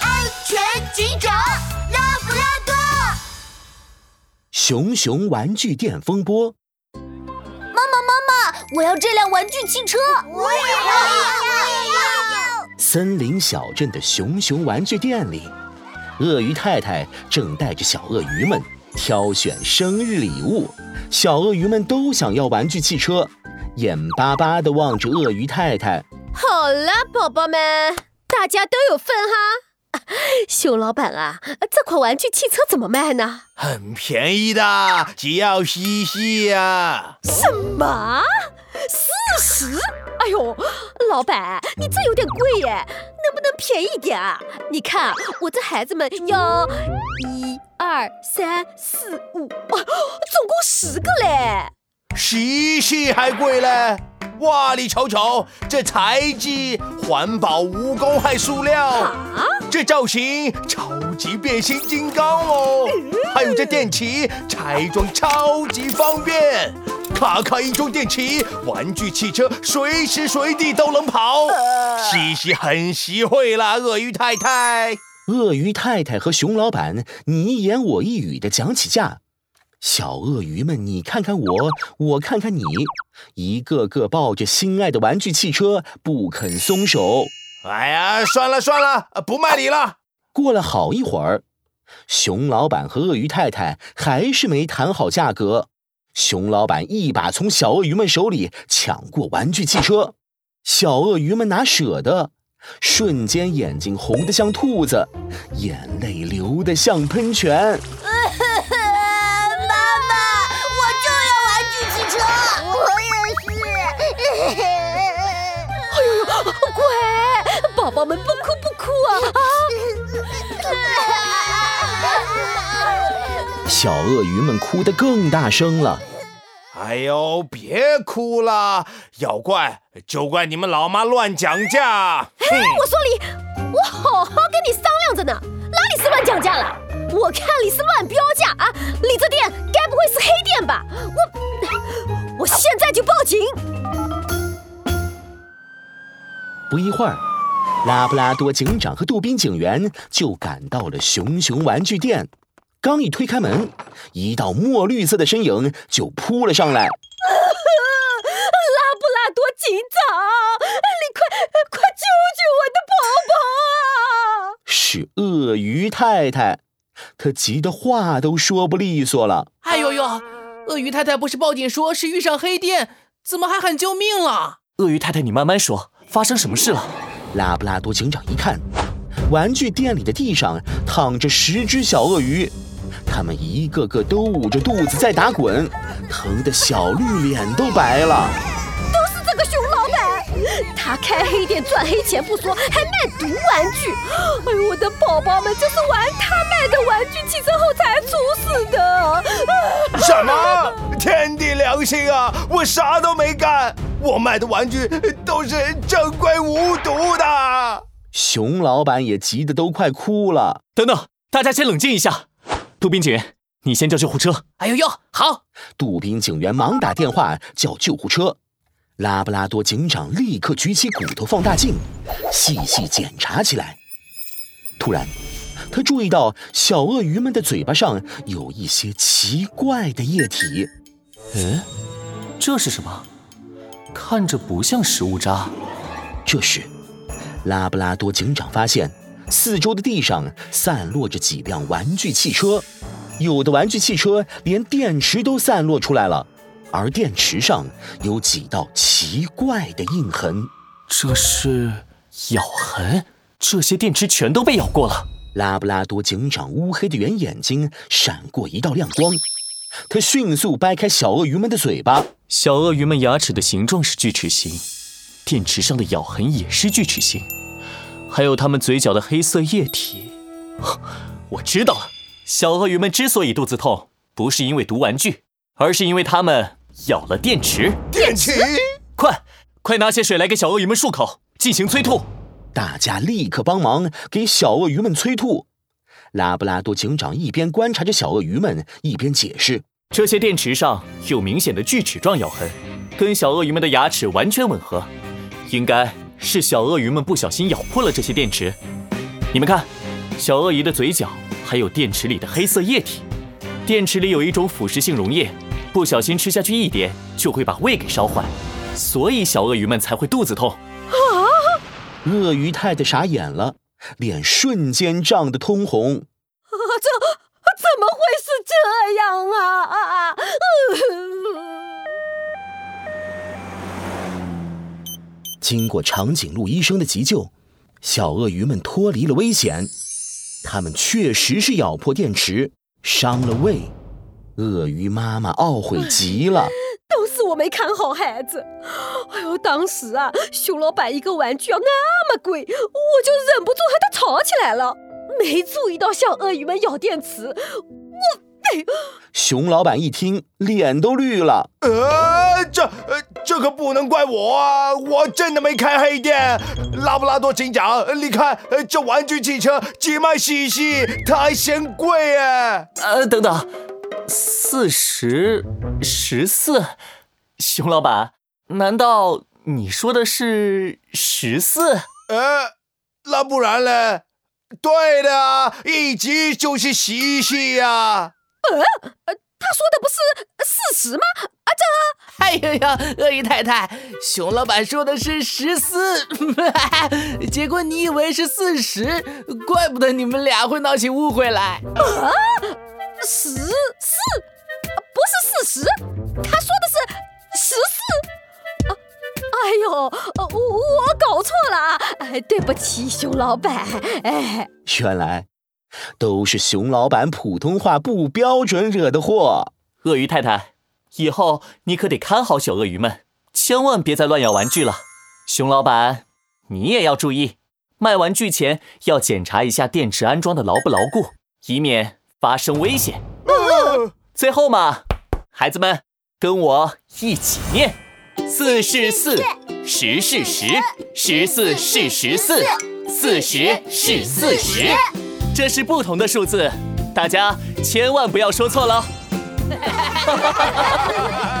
安全警长拉布拉多。熊熊玩具店风波。妈妈，妈妈，我要这辆玩具汽车！我也要，我也要！森林小镇的熊熊玩具店里，鳄鱼太太正带着小鳄鱼们挑选生日礼物。小鳄鱼们都想要玩具汽车，眼巴巴地望着鳄鱼太太。好了，宝宝们，大家都有份哈。熊老板啊，这款玩具汽车怎么卖呢？很便宜的，只要嘻嘻呀。什么？四十？哎呦，老板，你这有点贵耶，能不能便宜点啊？你看我这孩子们要一二三四五，哇，总共十个嘞。嘻嘻还贵嘞。哇，你瞅瞅，这材质环保无公害塑料，这造型超级变形金刚哦，还有这电池拆装超级方便，咔咔一装电池，玩具汽车随时随地都能跑，嘻嘻很实惠啦，鳄鱼太太。鳄鱼太太和熊老板你一言我一语的讲起价。小鳄鱼们，你看看我，我看看你，一个个抱着心爱的玩具汽车不肯松手。哎呀，算了算了，不卖你了。过了好一会儿，熊老板和鳄鱼太太还是没谈好价格。熊老板一把从小鳄鱼们手里抢过玩具汽车，小鳄鱼们哪舍得？瞬间眼睛红得像兔子，眼泪流得像喷泉。宝宝们不哭不哭啊！小鳄鱼们哭得更大声了。哎呦，别哭了，要怪就怪你们老妈乱讲价。嘿，我说你，我好好跟你商量着呢，哪里是乱讲价了？我看你是乱标价啊！你这店该不会是黑店吧？我，我现在就报警。不一会儿。拉布拉多警长和杜宾警员就赶到了熊熊玩具店，刚一推开门，一道墨绿色的身影就扑了上来。拉布拉多警长，你快快救救我的宝宝啊！是鳄鱼太太，她急得话都说不利索了。哎呦呦，鳄鱼太太不是报警说是遇上黑店，怎么还喊救命了？鳄鱼太太，你慢慢说，发生什么事了？拉布拉多警长一看，玩具店里的地上躺着十只小鳄鱼，它们一个个都捂着肚子在打滚，疼得小绿脸都白了。开黑店赚黑钱不说，还卖毒玩具。哎呦，我的宝宝们就是玩他卖的玩具汽车后才猝死的。什么？天地良心啊！我啥都没干。我卖的玩具都是正规无毒的。熊老板也急得都快哭了。等等，大家先冷静一下。杜宾警员，你先叫救护车。哎呦呦，好！杜宾警员忙打电话叫救护车。拉布拉多警长立刻举起骨头放大镜，细细检查起来。突然，他注意到小鳄鱼们的嘴巴上有一些奇怪的液体。嗯，这是什么？看着不像食物渣。这时，拉布拉多警长发现四周的地上散落着几辆玩具汽车，有的玩具汽车连电池都散落出来了，而电池上有几道奇怪的印痕。这是咬痕，这些电池全都被咬过了。拉布拉多警长乌黑的圆眼睛闪过一道亮光。他迅速掰开小鳄鱼们的嘴巴，小鳄鱼们牙齿的形状是锯齿形，电池上的咬痕也是锯齿形，还有它们嘴角的黑色液体。我知道了，小鳄鱼们之所以肚子痛，不是因为毒玩具，而是因为它们咬了电池。电池！快，快拿些水来给小鳄鱼们漱口，进行催吐。大家立刻帮忙给小鳄鱼们催吐。拉布拉多警长一边观察着小鳄鱼们，一边解释：“这些电池上有明显的锯齿状咬痕，跟小鳄鱼们的牙齿完全吻合，应该是小鳄鱼们不小心咬破了这些电池。你们看，小鳄鱼的嘴角还有电池里的黑色液体。电池里有一种腐蚀性溶液，不小心吃下去一点，就会把胃给烧坏，所以小鳄鱼们才会肚子痛。啊！鳄鱼太太傻眼了，脸瞬间涨得通红。啊，这怎么会是这样啊？经过长颈鹿医生的急救，小鳄鱼们脱离了危险。它们确实是咬破电池，伤了胃。鳄鱼妈妈懊悔极了，都是我没看好孩子。哎呦，当时啊，熊老板一个玩具要那么贵，我就忍不住和他吵起来了，没注意到小鳄鱼们咬电池。我。哎熊老板一听，脸都绿了。呃，这这可不能怪我啊！我真的没开黑店。拉布拉多警长，你看这玩具汽车几卖细细，它还嫌贵哎。呃，等等，四十十四，熊老板，难道你说的是十四？呃，那不然嘞？对的，一级就是细细呀。呃，他说的不是四十吗？啊，这……哎呦呦，鳄鱼太太，熊老板说的是十四，结果你以为是四十，怪不得你们俩会闹起误会来。啊，十四，不是四十，他说的是十四。啊，哎呦，我我搞错了啊，哎，对不起，熊老板。哎，原来。都是熊老板普通话不标准惹的祸。鳄鱼太太，以后你可得看好小鳄鱼们，千万别再乱咬玩具了。熊老板，你也要注意，卖玩具前要检查一下电池安装的牢不牢固，以免发生危险。最后嘛，孩子们跟我一起念：四是四，十是十，十四是十四，四十是四十。这是不同的数字，大家千万不要说错了。